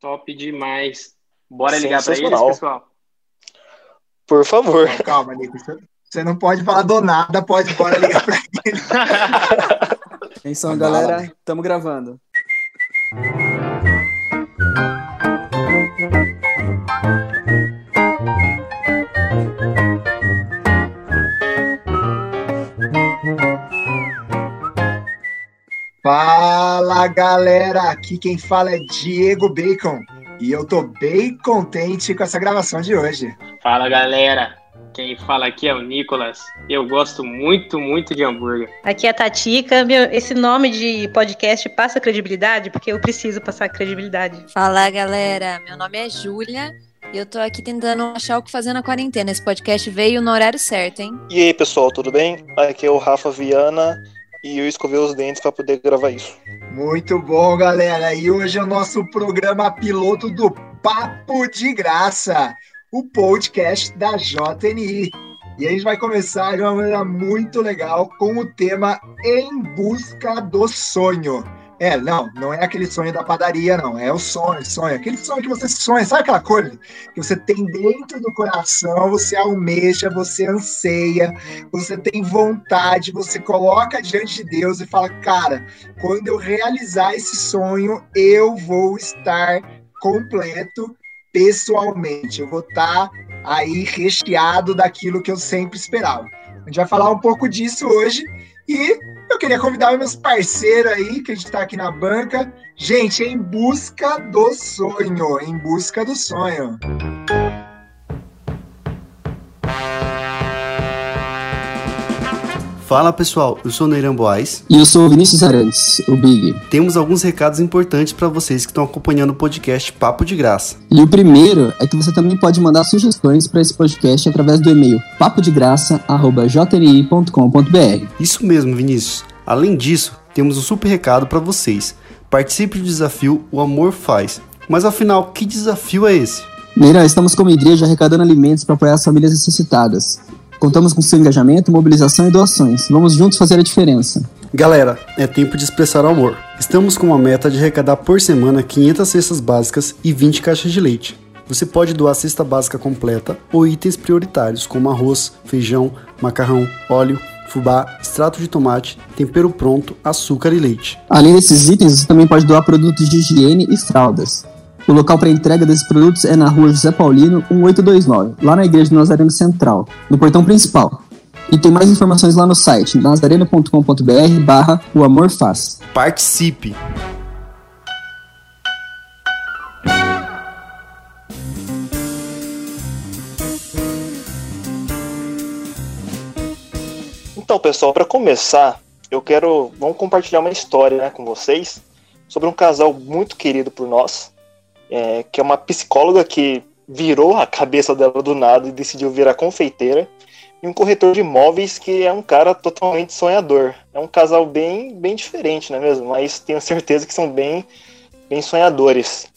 Top demais. Bora ligar para eles, pessoal? Por favor. calma, Nico. Você não pode falar do nada, pode bora ligar para eles. Atenção, galera. Estamos gravando. Fala galera, aqui quem fala é Diego Bacon e eu tô bem contente com essa gravação de hoje. Fala galera, quem fala aqui é o Nicolas. Eu gosto muito, muito de hambúrguer. Aqui é a Tatica. Meu, esse nome de podcast passa credibilidade porque eu preciso passar credibilidade. Fala galera, meu nome é Júlia. E eu tô aqui tentando achar o que fazer na quarentena. Esse podcast veio no horário certo, hein? E aí, pessoal, tudo bem? Aqui é o Rafa Viana e eu escovei os dentes para poder gravar isso. Muito bom, galera. E hoje é o nosso programa piloto do Papo de Graça, o podcast da JNI. E a gente vai começar de uma maneira muito legal com o tema Em Busca do Sonho. É, não, não é aquele sonho da padaria, não. É o sonho, sonho. Aquele sonho que você sonha, sabe aquela coisa que você tem dentro do coração, você almeja, você anseia, você tem vontade, você coloca diante de Deus e fala, cara, quando eu realizar esse sonho, eu vou estar completo pessoalmente. Eu vou estar aí recheado daquilo que eu sempre esperava. A gente vai falar um pouco disso hoje e eu queria convidar meus parceiros aí, que a gente está aqui na banca. Gente, em busca do sonho, em busca do sonho. Fala pessoal, eu sou o Neiran Boaz. E eu sou o Vinícius Arantes, o Big. Temos alguns recados importantes para vocês que estão acompanhando o podcast Papo de Graça. E o primeiro é que você também pode mandar sugestões para esse podcast através do e-mail papodegraça.jni.com.br. Isso mesmo, Vinícius. Além disso, temos um super recado para vocês. Participe do desafio O Amor Faz. Mas afinal, que desafio é esse? Neira, estamos como igreja arrecadando alimentos para apoiar as famílias necessitadas. Contamos com seu engajamento, mobilização e doações. Vamos juntos fazer a diferença. Galera, é tempo de expressar o amor. Estamos com uma meta de arrecadar por semana 500 cestas básicas e 20 caixas de leite. Você pode doar cesta básica completa ou itens prioritários como arroz, feijão, macarrão, óleo, fubá, extrato de tomate, tempero pronto, açúcar e leite. Além desses itens, você também pode doar produtos de higiene e fraldas. O local para entrega desses produtos é na rua José Paulino, 1829, lá na Igreja do Nazareno Central, no portão principal. E tem mais informações lá no site nazareno.com.br barra o amor faz. Participe! Então, pessoal, para começar, eu quero vamos compartilhar uma história né, com vocês sobre um casal muito querido por nós, é, que é uma psicóloga que virou a cabeça dela do nada e decidiu virar confeiteira, e um corretor de imóveis que é um cara totalmente sonhador. É um casal bem, bem diferente, não é mesmo? Mas tenho certeza que são bem, bem sonhadores.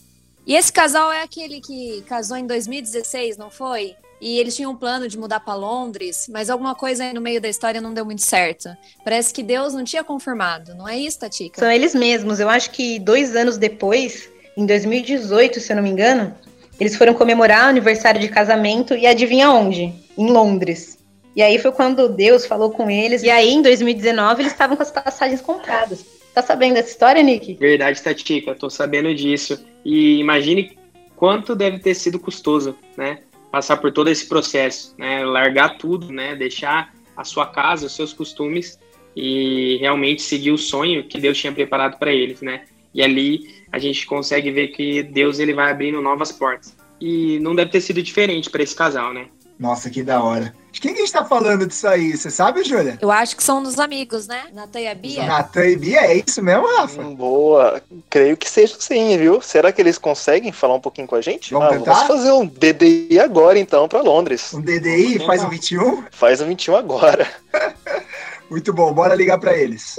E esse casal é aquele que casou em 2016, não foi? E eles tinham um plano de mudar para Londres, mas alguma coisa aí no meio da história não deu muito certo. Parece que Deus não tinha confirmado, não é isso, Tatica? São eles mesmos. Eu acho que dois anos depois, em 2018, se eu não me engano, eles foram comemorar o aniversário de casamento e adivinha onde? Em Londres. E aí foi quando Deus falou com eles. E aí, em 2019, eles estavam com as passagens compradas. Tá sabendo dessa história, Nick? Verdade, Tatica, tô sabendo disso. E imagine quanto deve ter sido custoso, né? Passar por todo esse processo, né? Largar tudo, né? Deixar a sua casa, os seus costumes e realmente seguir o sonho que Deus tinha preparado para eles, né? E ali a gente consegue ver que Deus ele vai abrindo novas portas. E não deve ter sido diferente para esse casal, né? Nossa, que da hora. De quem que a gente tá falando disso aí? Você sabe, Júlia? Eu acho que são dos amigos, né? Natan e a Bia. Natan e Bia, é isso mesmo, Rafa? Hum, boa. Creio que seja sim, viu? Será que eles conseguem falar um pouquinho com a gente? Vamos ah, tentar? Vamos fazer um DDI agora, então, para Londres. Um DDI? Faz um 21? Faz um 21 agora. Muito bom, bora ligar para eles.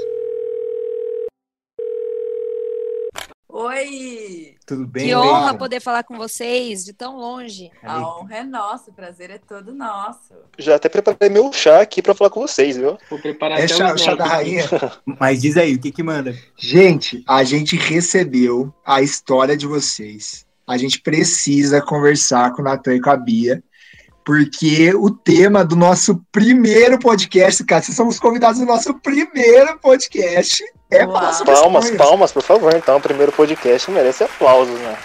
Oi! Tudo bem? Que honra Leila? poder falar com vocês de tão longe. A honra é nossa, o prazer é todo nosso. Já até preparei meu chá aqui para falar com vocês, viu? Vou preparar É até chá, um chá da rainha. Mas diz aí, o que que manda? Gente, a gente recebeu a história de vocês a gente precisa conversar com o Natan e com a Bia, porque o tema do nosso primeiro podcast, cara, vocês somos convidados do nosso primeiro podcast. É Uau. falar sobre Palmas, sonhos. palmas, por favor. Então, o primeiro podcast merece aplausos, né?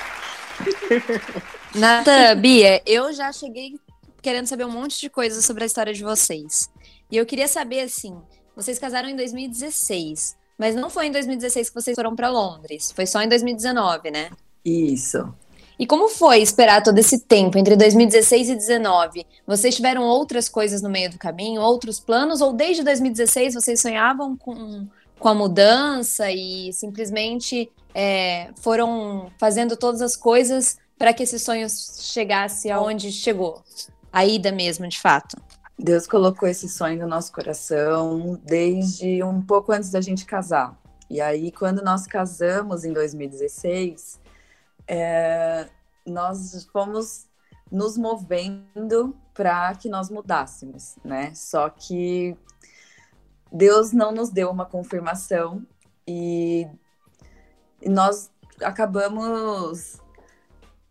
Nata, Bia, eu já cheguei querendo saber um monte de coisas sobre a história de vocês. E eu queria saber, assim, vocês casaram em 2016, mas não foi em 2016 que vocês foram para Londres, foi só em 2019, né? Isso. E como foi esperar todo esse tempo entre 2016 e 2019? Vocês tiveram outras coisas no meio do caminho, outros planos, ou desde 2016 vocês sonhavam com, com a mudança e simplesmente é, foram fazendo todas as coisas para que esse sonho chegasse aonde chegou? A ida mesmo, de fato. Deus colocou esse sonho no nosso coração desde um pouco antes da gente casar. E aí, quando nós casamos em 2016, é, nós fomos nos movendo para que nós mudássemos, né? Só que Deus não nos deu uma confirmação e nós acabamos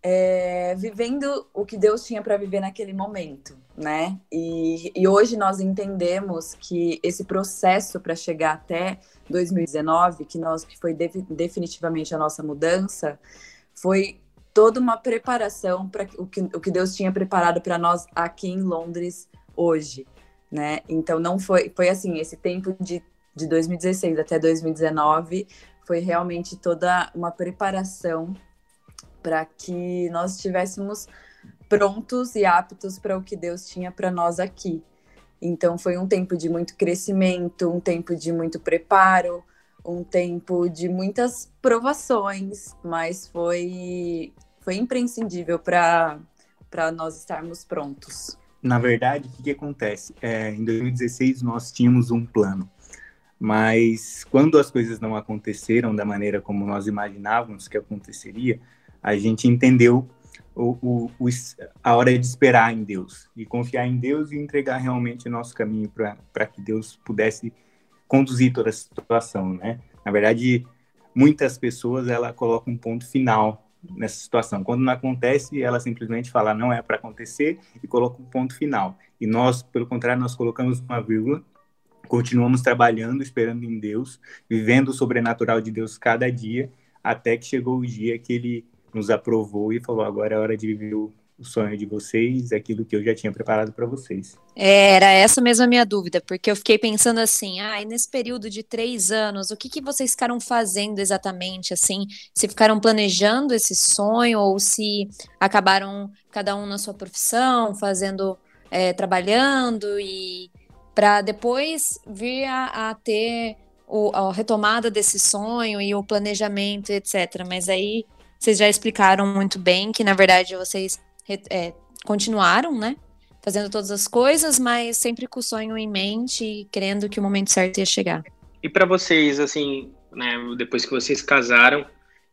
é, vivendo o que Deus tinha para viver naquele momento, né? E, e hoje nós entendemos que esse processo para chegar até 2019, que nós que foi defi- definitivamente a nossa mudança, foi toda uma preparação para o que, o que Deus tinha preparado para nós aqui em Londres hoje, né? Então não foi foi assim esse tempo de de 2016 até 2019 foi realmente toda uma preparação para que nós estivéssemos prontos e aptos para o que Deus tinha para nós aqui. Então foi um tempo de muito crescimento, um tempo de muito preparo, um tempo de muitas provações, mas foi foi imprescindível para nós estarmos prontos. Na verdade, o que, que acontece? É, em 2016 nós tínhamos um plano, mas quando as coisas não aconteceram da maneira como nós imaginávamos que aconteceria, a gente entendeu o, o, o a hora de esperar em Deus, de confiar em Deus e entregar realmente o nosso caminho para que Deus pudesse conduzir toda a situação, né? Na verdade, muitas pessoas ela colocam um ponto final nessa situação. Quando não acontece, ela simplesmente fala não é para acontecer e coloca um ponto final. E nós, pelo contrário, nós colocamos uma vírgula, continuamos trabalhando, esperando em Deus, vivendo o sobrenatural de Deus cada dia, até que chegou o dia que ele nos aprovou e falou: agora é hora de viver o o sonho de vocês, aquilo que eu já tinha preparado para vocês. É, Era essa mesmo a minha dúvida, porque eu fiquei pensando assim, ah, nesse período de três anos, o que que vocês ficaram fazendo exatamente, assim, se ficaram planejando esse sonho ou se acabaram cada um na sua profissão, fazendo, é, trabalhando e para depois vir a, a ter o, a retomada desse sonho e o planejamento, etc. Mas aí vocês já explicaram muito bem que, na verdade, vocês é, continuaram, né? Fazendo todas as coisas, mas sempre com o sonho em mente e crendo que o momento certo ia chegar. E para vocês, assim, né, depois que vocês casaram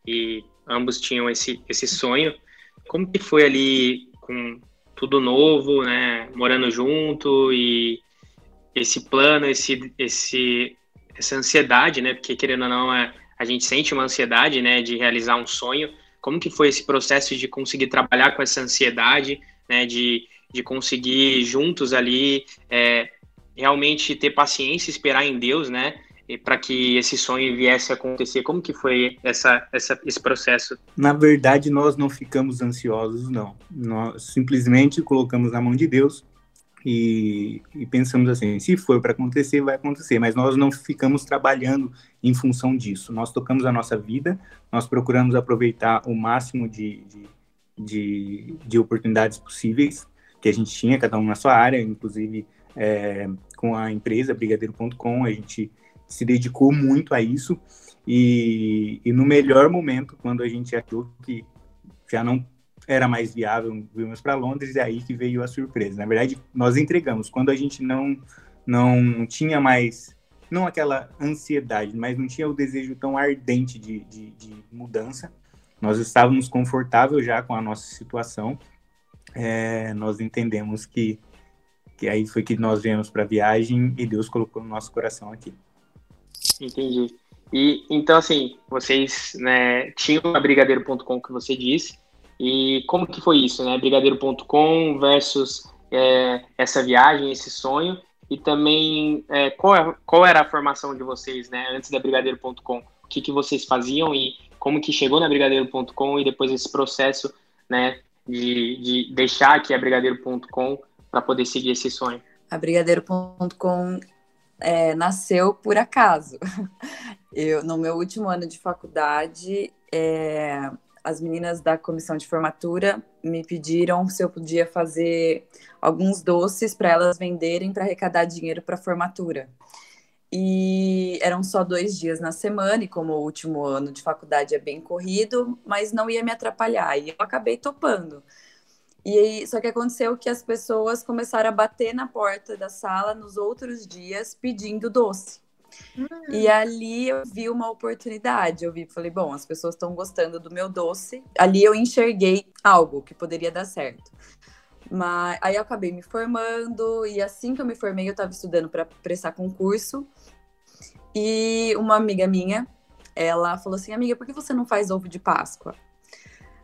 e ambos tinham esse, esse sonho, como que foi ali com tudo novo, né, morando junto e esse plano, esse, esse, essa ansiedade, né, porque querendo ou não, é, a gente sente uma ansiedade, né, de realizar um sonho. Como que foi esse processo de conseguir trabalhar com essa ansiedade, né, de, de conseguir juntos ali é, realmente ter paciência, esperar em Deus, né, para que esse sonho viesse a acontecer? Como que foi essa, essa, esse processo? Na verdade, nós não ficamos ansiosos, não. Nós simplesmente colocamos na mão de Deus e, e pensamos assim: se for para acontecer, vai acontecer. Mas nós não ficamos trabalhando em função disso. Nós tocamos a nossa vida, nós procuramos aproveitar o máximo de, de, de, de oportunidades possíveis que a gente tinha, cada um na sua área, inclusive é, com a empresa brigadeiro.com, a gente se dedicou muito a isso. E, e, no melhor momento, quando a gente achou que já não era mais viável, vimos para Londres, e aí que veio a surpresa. Na verdade, nós entregamos. Quando a gente não, não tinha mais, não aquela ansiedade, mas não tinha o desejo tão ardente de, de, de mudança, nós estávamos confortáveis já com a nossa situação, é, nós entendemos que, que aí foi que nós viemos para a viagem e Deus colocou no nosso coração aqui. Entendi. E então, assim, vocês né, tinham a brigadeiro.com que você disse, E como que foi isso, né? Brigadeiro.com versus é, essa viagem, esse sonho. E também, é, qual, é, qual era a formação de vocês, né? Antes da Brigadeiro.com? O que, que vocês faziam e como que chegou na Brigadeiro.com e depois esse processo, né? De, de deixar aqui a Brigadeiro.com para poder seguir esse sonho. A Brigadeiro.com é, nasceu por acaso. Eu, no meu último ano de faculdade, é, as meninas da comissão de formatura me pediram se eu podia fazer alguns doces para elas venderem para arrecadar dinheiro para formatura. E eram só dois dias na semana, e como o último ano de faculdade é bem corrido, mas não ia me atrapalhar. E eu acabei topando. E aí, só que aconteceu que as pessoas começaram a bater na porta da sala nos outros dias pedindo doce. E ali eu vi uma oportunidade. Eu vi, falei, bom, as pessoas estão gostando do meu doce. Ali eu enxerguei algo que poderia dar certo. Mas aí eu acabei me formando e assim que eu me formei, eu estava estudando para prestar concurso. E uma amiga minha, ela falou assim: "Amiga, por que você não faz ovo de Páscoa?"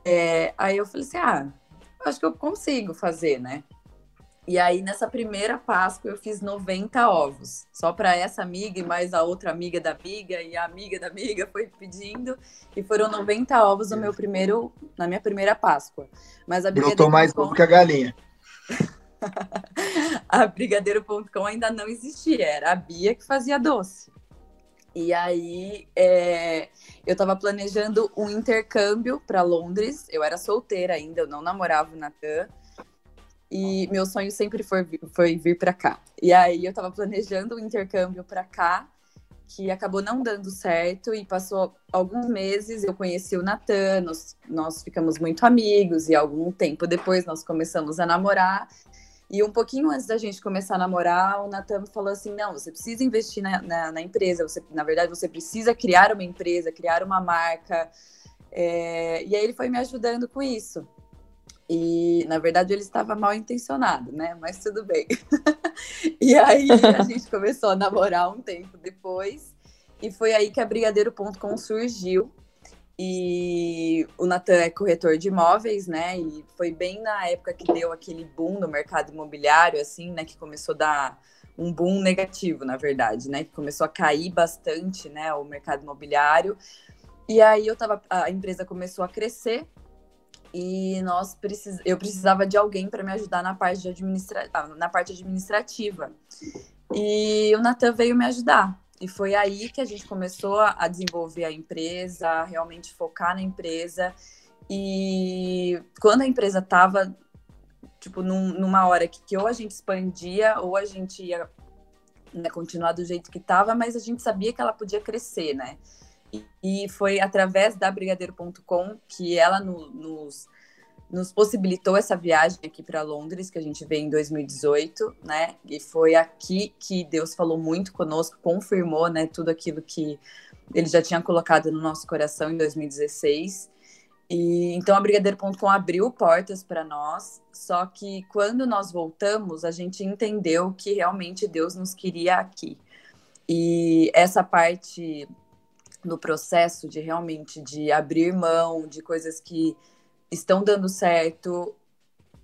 É, aí eu falei assim: "Ah, acho que eu consigo fazer, né?" E aí, nessa primeira Páscoa, eu fiz 90 ovos. Só para essa amiga e mais a outra amiga da amiga e a amiga da amiga foi pedindo. E foram 90 ovos no meu primeiro, na minha primeira Páscoa. Mas a Brotou mais ovo que a galinha. a Brigadeiro.com ainda não existia. Era a Bia que fazia doce. E aí, é, eu estava planejando um intercâmbio para Londres. Eu era solteira ainda, eu não namorava o Natan. E meu sonho sempre foi, foi vir para cá. E aí eu estava planejando o um intercâmbio para cá, que acabou não dando certo e passou alguns meses. Eu conheci o Natan, nós, nós ficamos muito amigos e algum tempo depois nós começamos a namorar. E um pouquinho antes da gente começar a namorar, o Natan falou assim: não, você precisa investir na, na, na, empresa, você, na verdade, você precisa criar uma empresa, criar uma marca. É, e aí ele foi me ajudando com isso. E, na verdade, ele estava mal intencionado, né? Mas tudo bem. e aí a gente começou a namorar um tempo depois. E foi aí que a Brigadeiro.com surgiu. E o Natan é corretor de imóveis, né? E foi bem na época que deu aquele boom no mercado imobiliário, assim, né? Que começou a dar um boom negativo, na verdade, né? Que começou a cair bastante, né? O mercado imobiliário. E aí eu tava, a empresa começou a crescer e nós precis... eu precisava de alguém para me ajudar na parte, administra... Ah, na parte administrativa. E o Natan veio me ajudar. E foi aí que a gente começou a desenvolver a empresa, a realmente focar na empresa. E quando a empresa estava tipo, num, numa hora que, que, ou a gente expandia ou a gente ia né, continuar do jeito que estava, mas a gente sabia que ela podia crescer, né? E foi através da Brigadeiro.com que ela no, nos, nos possibilitou essa viagem aqui para Londres, que a gente veio em 2018, né? E foi aqui que Deus falou muito conosco, confirmou, né, tudo aquilo que ele já tinha colocado no nosso coração em 2016. E então a Brigadeiro.com abriu portas para nós, só que quando nós voltamos, a gente entendeu que realmente Deus nos queria aqui. E essa parte no processo de realmente de abrir mão de coisas que estão dando certo,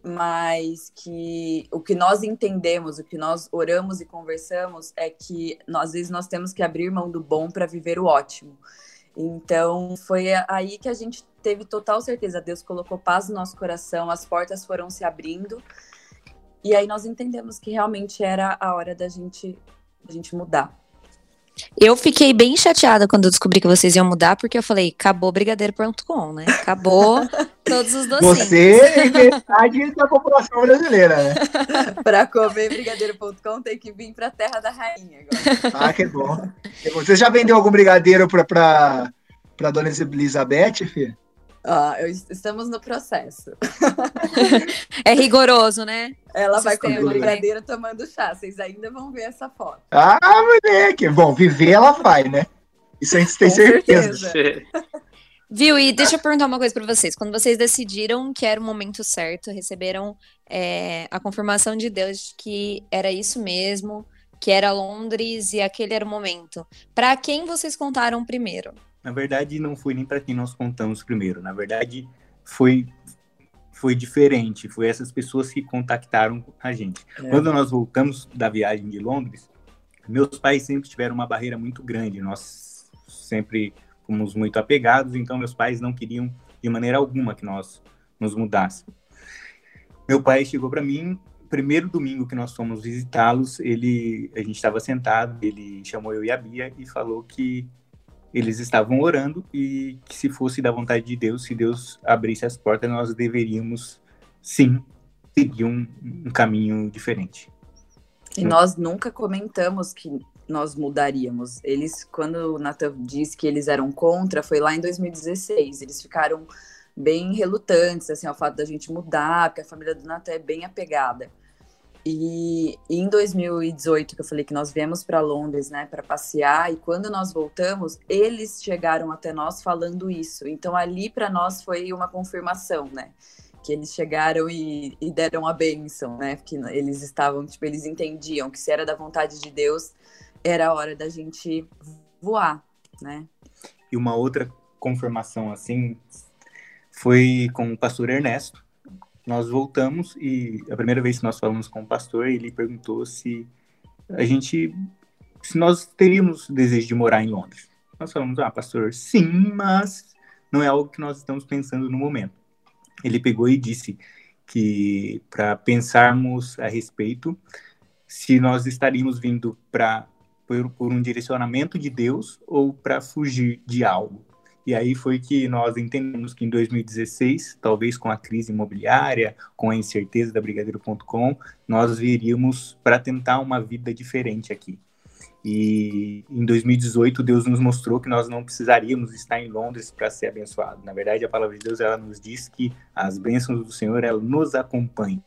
mas que o que nós entendemos, o que nós oramos e conversamos é que nós, às vezes nós temos que abrir mão do bom para viver o ótimo. Então foi aí que a gente teve total certeza. Deus colocou paz no nosso coração, as portas foram se abrindo. E aí nós entendemos que realmente era a hora da gente, da gente mudar. Eu fiquei bem chateada quando eu descobri que vocês iam mudar, porque eu falei, acabou brigadeiro.com, né? Acabou todos os docinhos. Você é metade da população brasileira, né? para comer brigadeiro.com tem que vir para a terra da rainha agora. Ah, que bom. Você já vendeu algum brigadeiro para para dona Elizabeth, filha? Ah, eu, estamos no processo. é rigoroso, né? Ela vai comer brigadeiro tomando chá. Vocês ainda vão ver essa foto. Ah, moleque! Bom, viver ela vai, né? Isso a gente tem certeza. certeza. Viu? E deixa eu perguntar uma coisa para vocês. Quando vocês decidiram que era o momento certo, receberam é, a confirmação de Deus de que era isso mesmo, que era Londres e aquele era o momento. Para quem vocês contaram primeiro? Na verdade, não foi nem para quem nós contamos primeiro. Na verdade, foi foi diferente. Foi essas pessoas que contactaram a gente. É. Quando nós voltamos da viagem de Londres, meus pais sempre tiveram uma barreira muito grande. Nós sempre fomos muito apegados, então meus pais não queriam de maneira alguma que nós nos mudássemos. Meu pai chegou para mim, primeiro domingo que nós fomos visitá-los, ele a gente estava sentado, ele chamou eu e a Bia e falou que eles estavam orando e que se fosse da vontade de Deus, se Deus abrisse as portas, nós deveríamos sim seguir um, um caminho diferente. E nós nunca comentamos que nós mudaríamos. Eles, quando o Nathan disse que eles eram contra, foi lá em 2016. Eles ficaram bem relutantes assim, ao fato da gente mudar, porque a família do Nathan é bem apegada. E, em 2018, que eu falei que nós viemos para Londres, né, para passear, e quando nós voltamos, eles chegaram até nós falando isso. Então ali para nós foi uma confirmação, né? Que eles chegaram e, e deram a bênção, né? Que eles estavam, tipo, eles entendiam que se era da vontade de Deus, era a hora da gente voar, né? E uma outra confirmação assim foi com o pastor Ernesto, nós voltamos e a primeira vez que nós falamos com o pastor, ele perguntou se a gente, se nós teríamos desejo de morar em Londres. Nós falamos, ah, pastor, sim, mas não é algo que nós estamos pensando no momento. Ele pegou e disse que para pensarmos a respeito, se nós estaríamos vindo para por, por um direcionamento de Deus ou para fugir de algo. E aí foi que nós entendemos que em 2016, talvez com a crise imobiliária, com a incerteza da Brigadeiro.com, nós viríamos para tentar uma vida diferente aqui. E em 2018, Deus nos mostrou que nós não precisaríamos estar em Londres para ser abençoado. Na verdade, a palavra de Deus ela nos diz que as bênçãos do Senhor ela nos acompanham.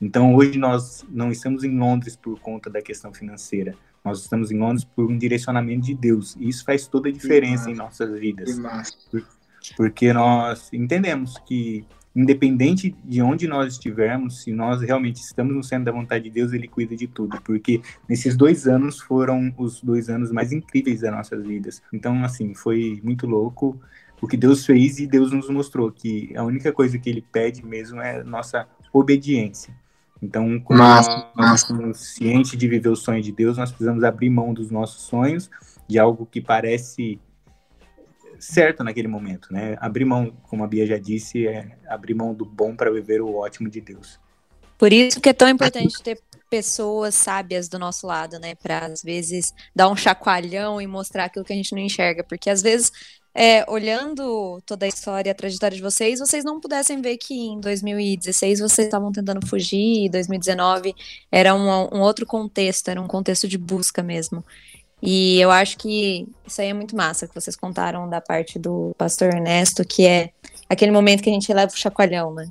Então, hoje nós não estamos em Londres por conta da questão financeira. Nós estamos em Londres por um direcionamento de Deus. E isso faz toda a diferença em nossas vidas. Porque nós entendemos que, independente de onde nós estivermos, se nós realmente estamos no centro da vontade de Deus, Ele cuida de tudo. Porque nesses dois anos foram os dois anos mais incríveis das nossas vidas. Então, assim, foi muito louco o que Deus fez e Deus nos mostrou que a única coisa que Ele pede mesmo é nossa obediência. Então, quando massa, nós estamos cientes de viver o sonho de Deus, nós precisamos abrir mão dos nossos sonhos, de algo que parece certo naquele momento, né? Abrir mão, como a Bia já disse, é abrir mão do bom para viver o ótimo de Deus. Por isso que é tão importante ter pessoas sábias do nosso lado, né? Para às vezes dar um chacoalhão e mostrar aquilo que a gente não enxerga, porque às vezes é, olhando toda a história, a trajetória de vocês, vocês não pudessem ver que em 2016 vocês estavam tentando fugir, e 2019 era um, um outro contexto, era um contexto de busca mesmo. E eu acho que isso aí é muito massa que vocês contaram da parte do pastor Ernesto, que é aquele momento que a gente leva o chacoalhão, né?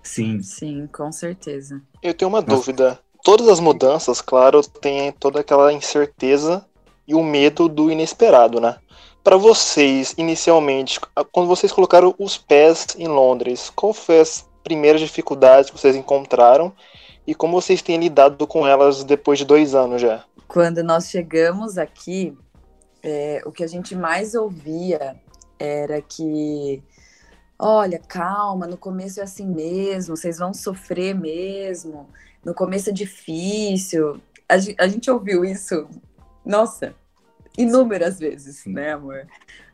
Sim. Sim, com certeza. Eu tenho uma Nossa. dúvida. Todas as mudanças, claro, têm toda aquela incerteza e o medo do inesperado, né? Para vocês, inicialmente, quando vocês colocaram os pés em Londres, qual foi as primeiras dificuldades que vocês encontraram e como vocês têm lidado com elas depois de dois anos já? Quando nós chegamos aqui, é, o que a gente mais ouvia era que, olha, calma, no começo é assim mesmo, vocês vão sofrer mesmo, no começo é difícil. A, a gente ouviu isso, nossa, inúmeras vezes, Sim. né, amor?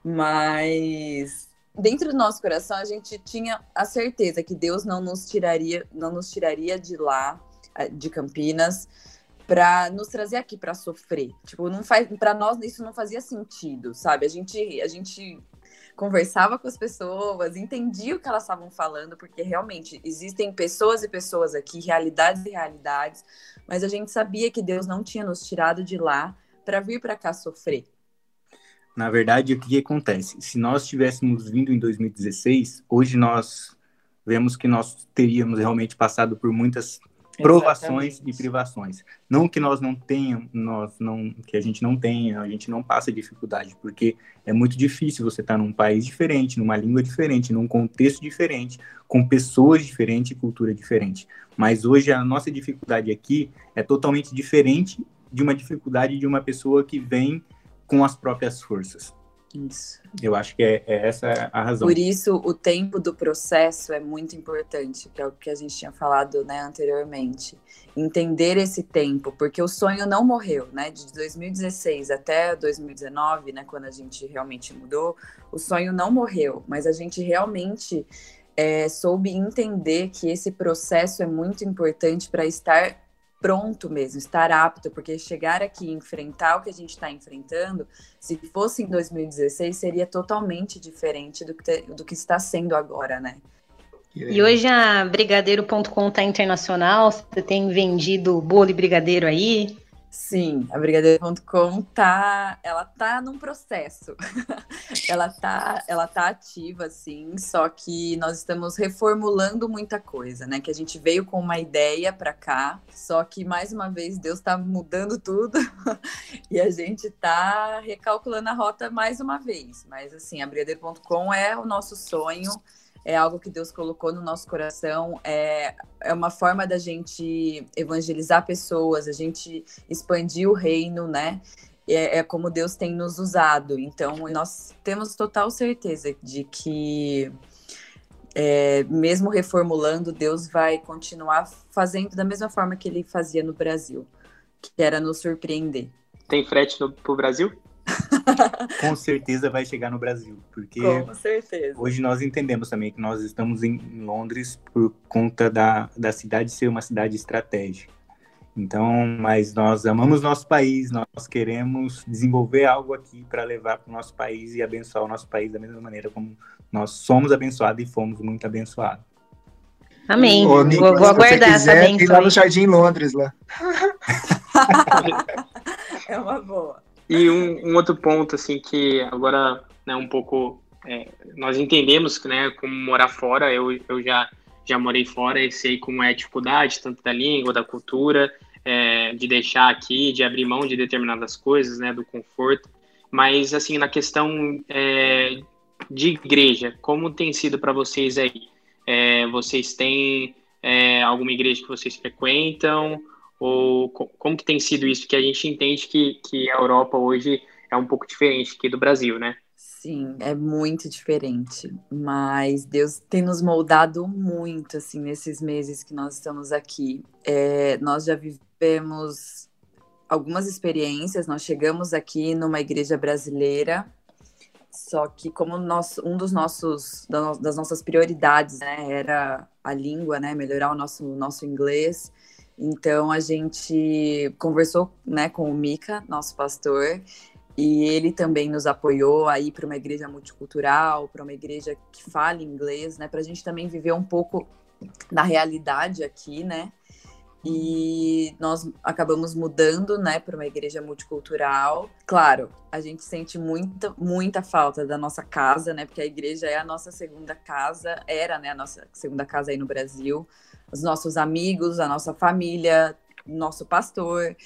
Mas dentro do nosso coração a gente tinha a certeza que Deus não nos tiraria, não nos tiraria de lá, eh, de Campinas, para nos trazer aqui para sofrer. Tipo, não faz, para nós isso não fazia sentido, sabe? A gente, a gente conversava com as pessoas, entendia o que elas estavam falando, porque realmente existem pessoas e pessoas aqui, realidades e realidades, mas a gente sabia que Deus não tinha nos tirado de lá para vir para cá sofrer? Na verdade, o que, que acontece? Se nós tivéssemos vindo em 2016, hoje nós vemos que nós teríamos realmente passado por muitas provações Exatamente. e privações. Não que nós não tenhamos, nós não, que a gente não tenha, a gente não passa dificuldade, porque é muito difícil você estar num país diferente, numa língua diferente, num contexto diferente, com pessoas diferentes e cultura diferente. Mas hoje a nossa dificuldade aqui é totalmente diferente de uma dificuldade de uma pessoa que vem com as próprias forças. Isso. Eu acho que é, é essa a razão. Por isso, o tempo do processo é muito importante, que é o que a gente tinha falado né, anteriormente. Entender esse tempo, porque o sonho não morreu, né? De 2016 até 2019, né, quando a gente realmente mudou, o sonho não morreu, mas a gente realmente é, soube entender que esse processo é muito importante para estar pronto mesmo, estar apto, porque chegar aqui e enfrentar o que a gente está enfrentando, se fosse em 2016, seria totalmente diferente do que, te, do que está sendo agora, né? E hoje a Brigadeiro.com está internacional, você tem vendido bolo e brigadeiro aí, Sim, a brigadeiro.com tá, ela tá num processo. ela tá, ela tá ativa sim, só que nós estamos reformulando muita coisa, né? Que a gente veio com uma ideia para cá, só que mais uma vez Deus está mudando tudo e a gente tá recalculando a rota mais uma vez. Mas assim, a brigadeiro.com é o nosso sonho é algo que Deus colocou no nosso coração, é, é uma forma da gente evangelizar pessoas, a gente expandir o reino, né? É, é como Deus tem nos usado. Então, nós temos total certeza de que, é, mesmo reformulando, Deus vai continuar fazendo da mesma forma que ele fazia no Brasil, que era nos surpreender. Tem frete para o Brasil? com certeza vai chegar no Brasil, porque com certeza. hoje nós entendemos também que nós estamos em Londres por conta da, da cidade ser uma cidade estratégica. Então, mas nós amamos nosso país, nós queremos desenvolver algo aqui para levar para o nosso país e abençoar o nosso país da mesma maneira como nós somos abençoados e fomos muito abençoados. Amém. Ô, Nicolas, vou, vou aguardar essa bênção. lá no Jardim Londres lá. é uma boa. E um, um, outro ponto, assim, que agora, né, um pouco, é, nós entendemos, né, como morar fora, eu, eu já, já morei fora e sei como é a dificuldade, tanto da língua, da cultura, é, de deixar aqui, de abrir mão de determinadas coisas, né, do conforto, mas, assim, na questão é, de igreja, como tem sido para vocês aí? É, vocês têm é, alguma igreja que vocês frequentam? Ou como que tem sido isso? Que a gente entende que, que a Europa hoje é um pouco diferente aqui do Brasil, né? Sim, é muito diferente, mas Deus tem nos moldado muito, assim, nesses meses que nós estamos aqui. É, nós já vivemos algumas experiências, nós chegamos aqui numa igreja brasileira, só que como nosso, um dos nossos, das nossas prioridades, né, era a língua, né, melhorar o nosso, nosso inglês, então a gente conversou né, com o Mica, nosso pastor, e ele também nos apoiou a ir para uma igreja multicultural, para uma igreja que fale inglês, né, para a gente também viver um pouco da realidade aqui, né? E nós acabamos mudando, né, para uma igreja multicultural. Claro, a gente sente muita, muita falta da nossa casa, né, porque a igreja é a nossa segunda casa, era, né, a nossa segunda casa aí no Brasil os nossos amigos, a nossa família, nosso pastor,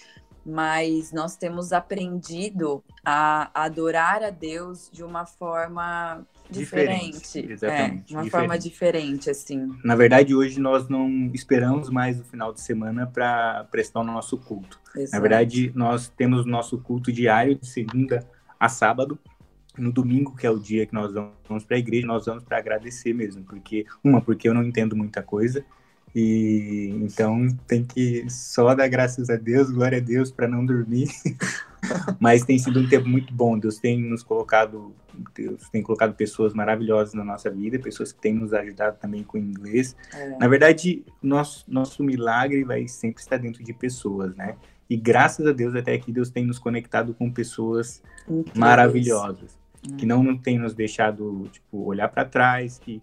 mas nós temos aprendido a adorar a Deus de uma forma diferente, diferente exatamente, é, de uma diferente. forma diferente assim. Na verdade, hoje nós não esperamos mais o final de semana para prestar o nosso culto. Exato. Na verdade, nós temos o nosso culto diário de segunda a sábado. No domingo, que é o dia que nós vamos para a igreja, nós vamos para agradecer mesmo, porque uma, porque eu não entendo muita coisa, e então tem que só dar graças a Deus, glória a Deus para não dormir. Mas tem sido um tempo muito bom. Deus tem nos colocado, Deus tem colocado pessoas maravilhosas na nossa vida, pessoas que têm nos ajudado também com o inglês. É. Na verdade, nosso nosso milagre vai sempre estar dentro de pessoas, né? E graças a Deus até aqui Deus tem nos conectado com pessoas Incríveis. maravilhosas, hum. que não tem nos deixado tipo olhar para trás, que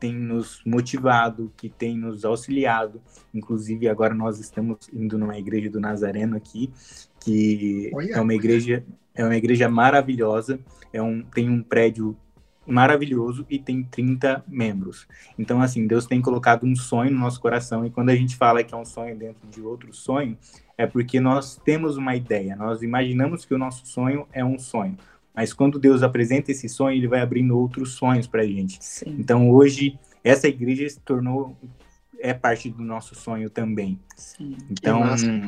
tem nos motivado, que tem nos auxiliado. Inclusive, agora nós estamos indo numa igreja do Nazareno aqui, que Olha. é uma igreja é uma igreja maravilhosa, é um, tem um prédio maravilhoso e tem 30 membros. Então, assim, Deus tem colocado um sonho no nosso coração e quando a gente fala que é um sonho dentro de outro sonho, é porque nós temos uma ideia, nós imaginamos que o nosso sonho é um sonho. Mas quando Deus apresenta esse sonho, ele vai abrindo outros sonhos para a gente. Sim. Então hoje essa igreja se tornou é parte do nosso sonho também. Sim. Então,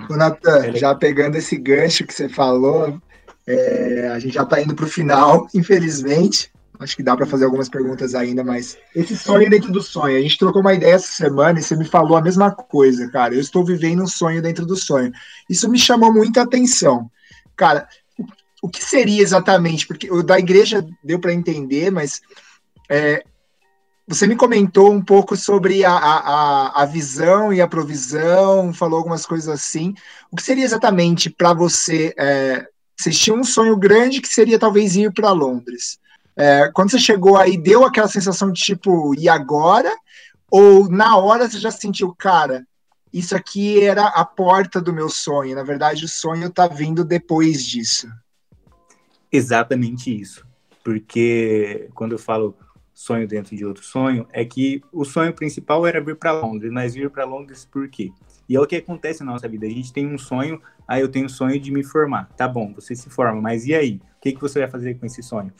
Natan, é já pegando esse gancho que você falou, É, a gente já está indo para o final, infelizmente. Acho que dá para fazer algumas perguntas ainda, mas esse sonho dentro do sonho. A gente trocou uma ideia essa semana e você me falou a mesma coisa, cara. Eu estou vivendo um sonho dentro do sonho. Isso me chamou muita atenção. Cara, o que seria exatamente? Porque o da igreja deu para entender, mas é, você me comentou um pouco sobre a, a, a visão e a provisão, falou algumas coisas assim. O que seria exatamente para você? É, vocês tinham um sonho grande que seria talvez ir para Londres. É, quando você chegou aí, deu aquela sensação de tipo, e agora? Ou na hora você já sentiu, cara, isso aqui era a porta do meu sonho. Na verdade, o sonho está vindo depois disso. Exatamente isso. Porque quando eu falo sonho dentro de outro sonho, é que o sonho principal era vir para Londres, mas vir para Londres por quê? E é o que acontece na nossa vida. A gente tem um sonho, aí eu tenho um sonho de me formar. Tá bom, você se forma, mas e aí? O que, que você vai fazer com esse sonho?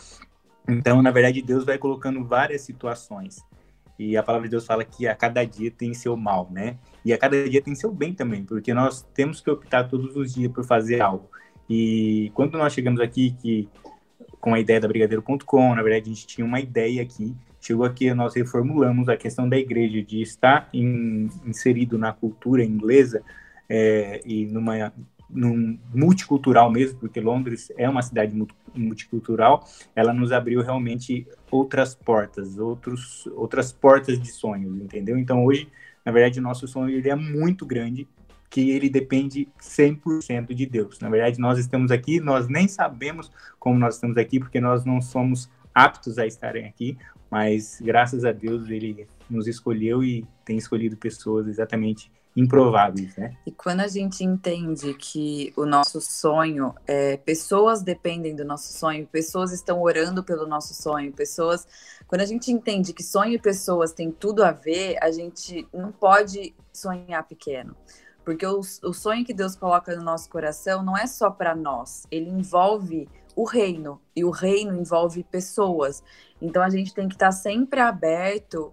Então, na verdade, Deus vai colocando várias situações. E a palavra de Deus fala que a cada dia tem seu mal, né? E a cada dia tem seu bem também, porque nós temos que optar todos os dias por fazer algo. E quando nós chegamos aqui, que com a ideia da Brigadeiro.com, na verdade a gente tinha uma ideia aqui, chegou aqui, nós reformulamos a questão da igreja de estar in, inserido na cultura inglesa é, e numa num multicultural mesmo, porque Londres é uma cidade multicultural, ela nos abriu realmente outras portas, outros, outras portas de sonhos, entendeu? Então hoje, na verdade, o nosso sonho ele é muito grande, que ele depende 100% de Deus. Na verdade, nós estamos aqui, nós nem sabemos como nós estamos aqui, porque nós não somos aptos a estarem aqui, mas graças a Deus ele nos escolheu e tem escolhido pessoas exatamente improváveis, né? E quando a gente entende que o nosso sonho, é, pessoas dependem do nosso sonho, pessoas estão orando pelo nosso sonho, pessoas. Quando a gente entende que sonho e pessoas têm tudo a ver, a gente não pode sonhar pequeno. Porque o, o sonho que Deus coloca no nosso coração não é só para nós, ele envolve o reino, e o reino envolve pessoas. Então a gente tem que estar sempre aberto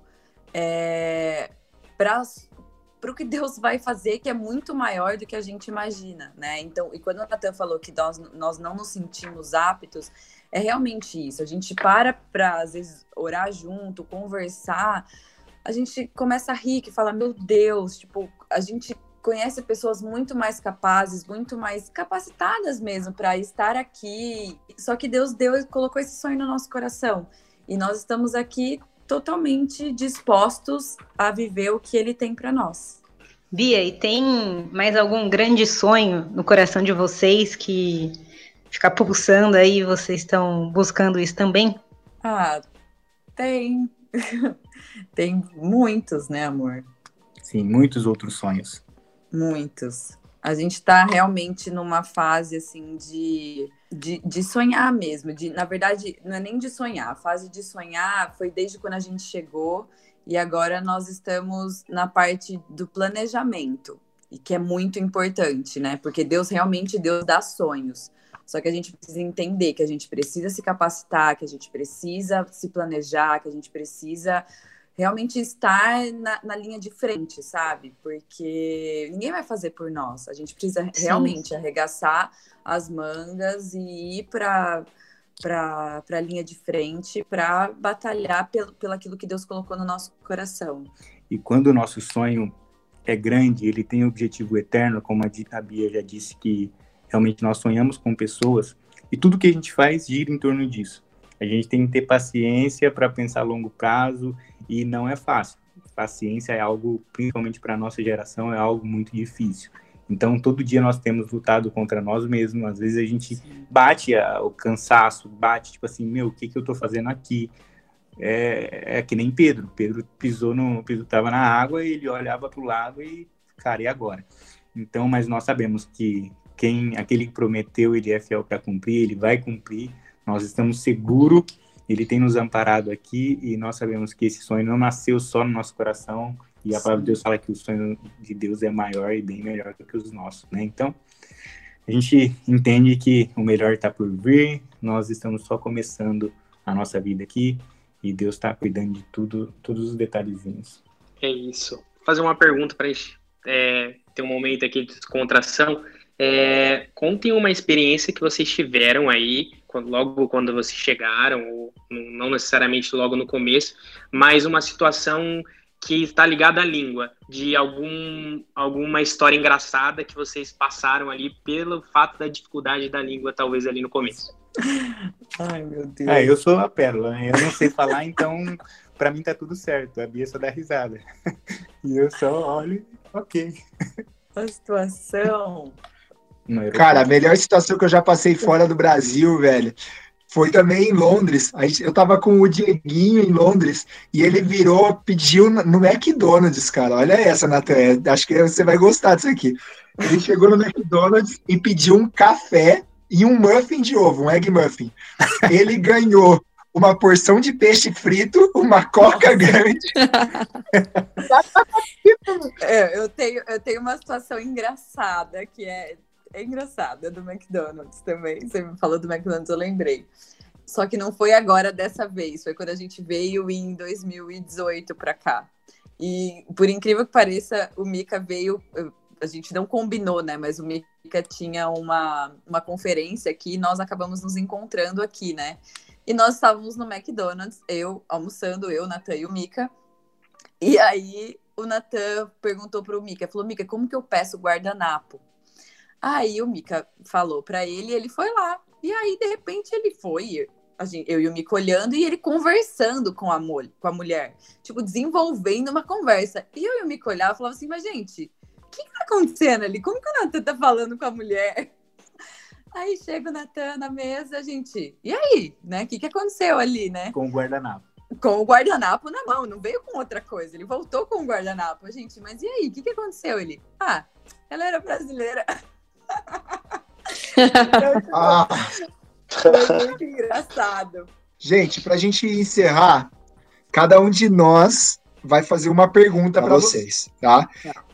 é, para o que Deus vai fazer, que é muito maior do que a gente imagina, né? Então, e quando o Natan falou que nós, nós não nos sentimos aptos, é realmente isso. A gente para para, às vezes, orar junto, conversar, a gente começa a rir, que fala, meu Deus, tipo, a gente conhece pessoas muito mais capazes, muito mais capacitadas mesmo para estar aqui. Só que Deus deu e colocou esse sonho no nosso coração. E nós estamos aqui totalmente dispostos a viver o que ele tem para nós. Bia, e tem mais algum grande sonho no coração de vocês que fica pulsando aí, vocês estão buscando isso também? Ah, tem. tem muitos, né, amor? Sim, muitos outros sonhos. Muitos. A gente está realmente numa fase assim de de, de sonhar mesmo. De, na verdade, não é nem de sonhar. A fase de sonhar foi desde quando a gente chegou e agora nós estamos na parte do planejamento, e que é muito importante, né? Porque Deus realmente Deus dá sonhos. Só que a gente precisa entender que a gente precisa se capacitar, que a gente precisa se planejar, que a gente precisa realmente estar na, na, linha de frente, sabe? Porque ninguém vai fazer por nós. A gente precisa Sim. realmente arregaçar as mangas e ir para para a linha de frente para batalhar pelo, pelo aquilo que Deus colocou no nosso coração. E quando o nosso sonho é grande, ele tem um objetivo eterno, como a Bia já disse, que realmente nós sonhamos com pessoas, e tudo que a gente faz gira em torno disso. A gente tem que ter paciência para pensar a longo prazo e não é fácil. Paciência é algo, principalmente para a nossa geração, é algo muito difícil. Então, todo dia nós temos lutado contra nós mesmos. Às vezes a gente bate a, o cansaço, bate, tipo assim, meu, o que, que eu estou fazendo aqui? É, é, que nem Pedro. Pedro pisou no. Pedro estava na água e ele olhava para o lado e, cara, e agora? Então, mas nós sabemos que quem aquele que prometeu, ele é fiel para cumprir, ele vai cumprir. Nós estamos seguros, ele tem nos amparado aqui e nós sabemos que esse sonho não nasceu só no nosso coração, e a palavra de Deus fala que o sonho de Deus é maior e bem melhor do que os nossos, né? Então, a gente entende que o melhor está por vir, nós estamos só começando a nossa vida aqui e Deus está cuidando de tudo, todos os detalhezinhos. É isso. Vou fazer uma pergunta para a gente é, ter um momento aqui de descontração. É, contem uma experiência que vocês tiveram aí, quando, logo quando vocês chegaram, ou não necessariamente logo no começo, mas uma situação que está ligada à língua, de algum, alguma história engraçada que vocês passaram ali pelo fato da dificuldade da língua, talvez ali no começo. Ai, meu Deus. É, eu sou a pérola, né? eu não sei falar, então para mim tá tudo certo. A Bia só dá risada. E eu só olho, ok. A situação. Cara, a melhor situação que eu já passei fora do Brasil, velho, foi também em Londres. Eu tava com o Dieguinho em Londres e ele virou, pediu no McDonald's, cara. Olha essa, Natan. Acho que você vai gostar disso aqui. Ele chegou no McDonald's e pediu um café e um muffin de ovo, um egg muffin. Ele ganhou uma porção de peixe frito, uma coca grande. é, eu, tenho, eu tenho uma situação engraçada que é é engraçada do McDonald's também. Você me falou do McDonald's, eu lembrei. Só que não foi agora dessa vez, foi quando a gente veio em 2018 para cá. E por incrível que pareça, o Mika veio, a gente não combinou, né? Mas o Mika tinha uma, uma conferência aqui e nós acabamos nos encontrando aqui, né? E nós estávamos no McDonald's, eu almoçando, eu, Natan e o Mika. E aí o Natan perguntou para o Mika, falou: Mika, como que eu peço guardanapo? Aí o Mika falou para ele, ele foi lá. E aí, de repente, ele foi, gente, eu e o Mika olhando e ele conversando com a, com a mulher. Tipo, desenvolvendo uma conversa. E eu e o Mika olhava e falava assim, mas gente, o que, que tá acontecendo ali? Como que o Natan tá falando com a mulher? Aí chega o Natan na mesa, gente. E aí, né? O que, que aconteceu ali, né? Com o guardanapo. Com o guardanapo na mão, não veio com outra coisa. Ele voltou com o guardanapo. Gente, mas e aí? O que, que aconteceu? Ele, ah, ela era brasileira. ah. Foi muito engraçado. Gente, para a gente encerrar, cada um de nós vai fazer uma pergunta para vocês, tá?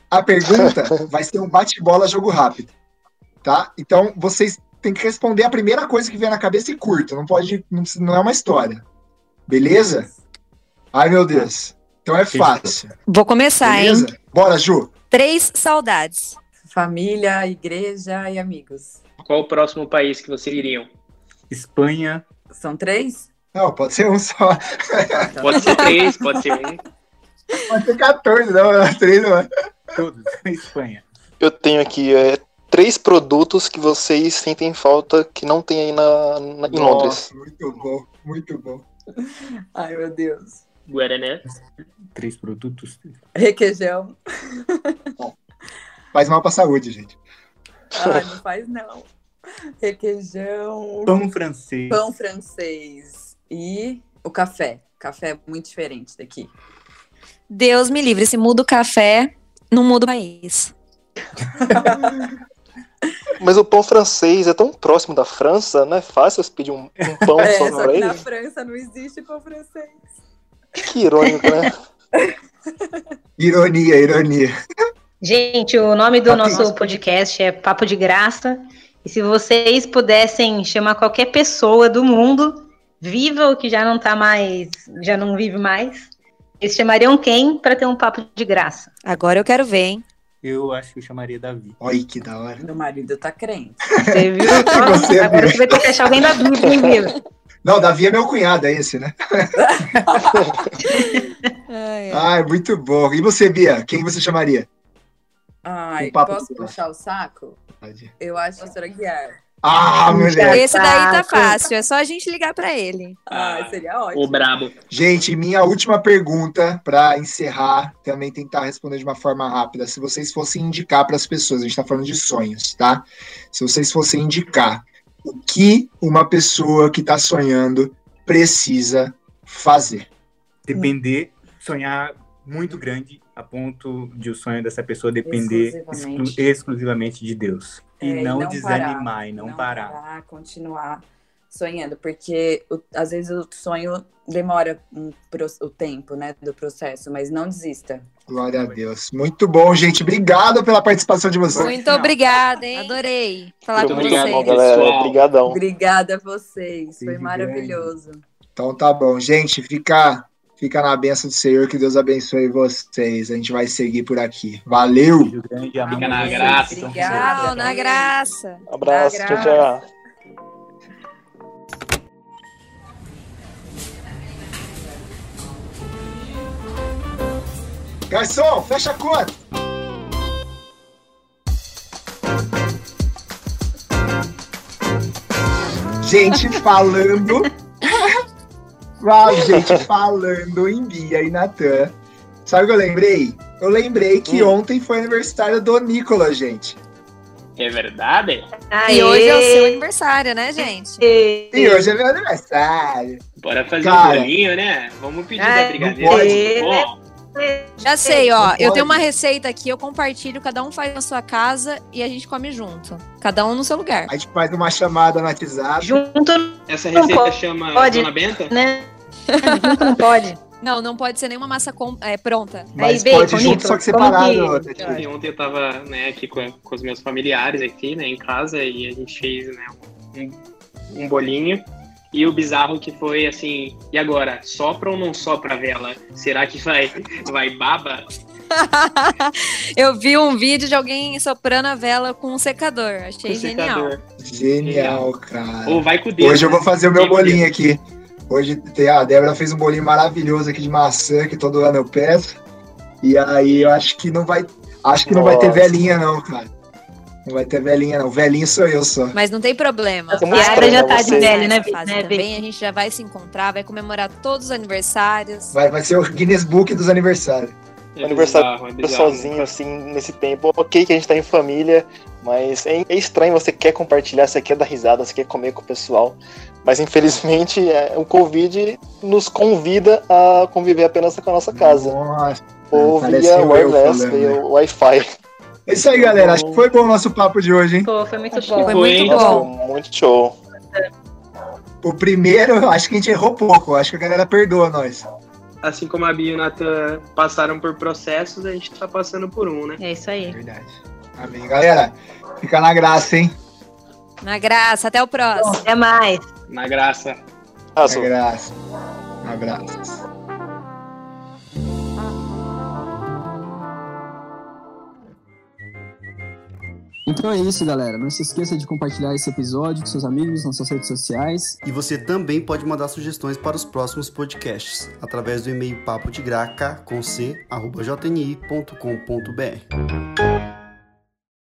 A pergunta vai ser um bate-bola jogo rápido, tá? Então vocês têm que responder a primeira coisa que vier na cabeça e curta, não pode, não é uma história, beleza? Ai meu Deus, então é fácil. Vou começar, beleza? hein? Bora, Ju. Três saudades. Família, igreja e amigos. Qual o próximo país que vocês iriam? Espanha. São três? Não, pode ser um só. Pode ser três, pode ser um. Pode ser 14, não, não três não é. Todos, Espanha. Eu tenho aqui é, três produtos que vocês sentem falta que não tem aí na, na em Londres. Muito bom, muito bom. Ai, meu Deus. Guaraná. Três produtos. Requeijão. Bom. Faz mal pra saúde, gente. Ai, não faz não. Requeijão. Pão francês. Pão francês. E o café. Café é muito diferente daqui. Deus me livre, se muda o café, não muda o país. Mas o pão francês é tão próximo da França, não é fácil você pedir um, um pão é, só, só? Na França não existe pão francês. Que irônico, né? ironia, ironia. Gente, o nome do nosso podcast é Papo de Graça. E se vocês pudessem chamar qualquer pessoa do mundo, viva ou que já não tá mais, já não vive mais, eles chamariam quem para ter um papo de graça? Agora eu quero ver, hein? Eu acho que eu chamaria Davi. Olha que da hora. Meu marido tá crente. Você viu? você Agora você vai ter que achar alguém da Bíblia, hein, viu? Não, Davi é meu cunhado, é esse, né? ai, ai. ai, muito bom. E você, Bia? Quem você chamaria? Ai, posso puxar o saco? Pode. Eu acho que será Guiar. Ah, mulher. Esse daí tá fácil, é só a gente ligar para ele. Ah, seria ótimo. O brabo. Gente, minha última pergunta para encerrar, também tentar responder de uma forma rápida. Se vocês fossem indicar para as pessoas, a gente tá falando de sonhos, tá? Se vocês fossem indicar o que uma pessoa que tá sonhando precisa fazer. Depender, sonhar muito grande a ponto de o sonho dessa pessoa depender exclusivamente, exclu exclusivamente de Deus. É, e, não e, não desanimar parar, e não, não parar. parar. Continuar sonhando, porque o, às vezes o sonho demora um, o tempo né, do processo, mas não desista. Glória a Deus. Muito bom, gente. Obrigado pela participação de vocês. Muito obrigada, hein? Adorei falar Muito com obrigado, vocês. Galera. Obrigadão. Obrigada a vocês. Foi maravilhoso. Então tá bom, gente. Fica Fica na benção do Senhor, que Deus abençoe vocês. A gente vai seguir por aqui. Valeu! Fica na graça. Tchau, na graça. Abraço, Na tchau, tchau. Garçom, fecha a conta! Gente falando. Uau, gente falando em Bia e Natan. Sabe o que eu lembrei? Eu lembrei que Hum. ontem foi aniversário do Nicolas, gente. É verdade? E hoje é o seu aniversário, né, gente? E hoje é meu aniversário. Bora fazer Cara. um bolinho, né? Vamos pedir Ai, da brigadeira. pode. Bom, Já sei, ó. Eu tenho uma receita aqui, eu compartilho, cada um faz na sua casa e a gente come junto. Cada um no seu lugar. A gente faz uma chamada no WhatsApp. Junto, essa receita pode. chama Pode. Dona Benta? né? Junto não pode. Não, não pode ser nenhuma massa com- é, pronta. Mas Aí, pode bacon, junto, só que separado. que-. E ontem eu tava né, aqui com, com os meus familiares aqui, né, em casa, e a gente fez né, um, um bolinho. E o bizarro que foi assim, e agora? Sopra ou não sopra a vela? Será que vai, vai baba? Eu vi um vídeo de alguém soprando a vela com um secador. Achei Com genial. secador? Genial, cara. Ou vai com o dedo? Hoje eu vou né? fazer o meu bolinho aqui. Hoje tem- a Débora fez um bolinho maravilhoso aqui de maçã que todo ano eu peço. E aí eu acho que não vai. Acho que não vai ter velhinha, não, cara. Não vai ter velhinha, não. Velhinho sou eu só. Mas não tem problema. É Yara estranho, já né, tá de velho, né, fase né, também, a gente já vai se encontrar, vai comemorar todos os aniversários. Vai, vai ser o Guinness Book dos aniversários. É aniversário bizarro, é Eu bizarro. sozinho, assim, nesse tempo. Ok que a gente tá em família, mas é, é estranho, você quer compartilhar, você quer dar risada, você quer comer com o pessoal. Mas infelizmente é, o Covid nos convida a conviver apenas com a nossa casa. Nossa. Ou via wireless, via né? Wi-Fi. É isso aí, galera. Acho que foi bom o nosso papo de hoje, hein? Pô, foi muito Acho bom. Foi Foi, muito bom. Muito show. O primeiro, acho que a gente errou pouco. Acho que a galera perdoa nós. Assim como a Bia e o Nathan passaram por processos, a gente tá passando por um, né? É isso aí. Verdade. Amém. Galera, fica na graça, hein? Na graça, até o próximo. Até mais. Na graça. Na graça. Abraços. Então é isso, galera. Não se esqueça de compartilhar esse episódio com seus amigos nas suas redes sociais. E você também pode mandar sugestões para os próximos podcasts através do e-mail papo de graca com c arroba jni.com.br.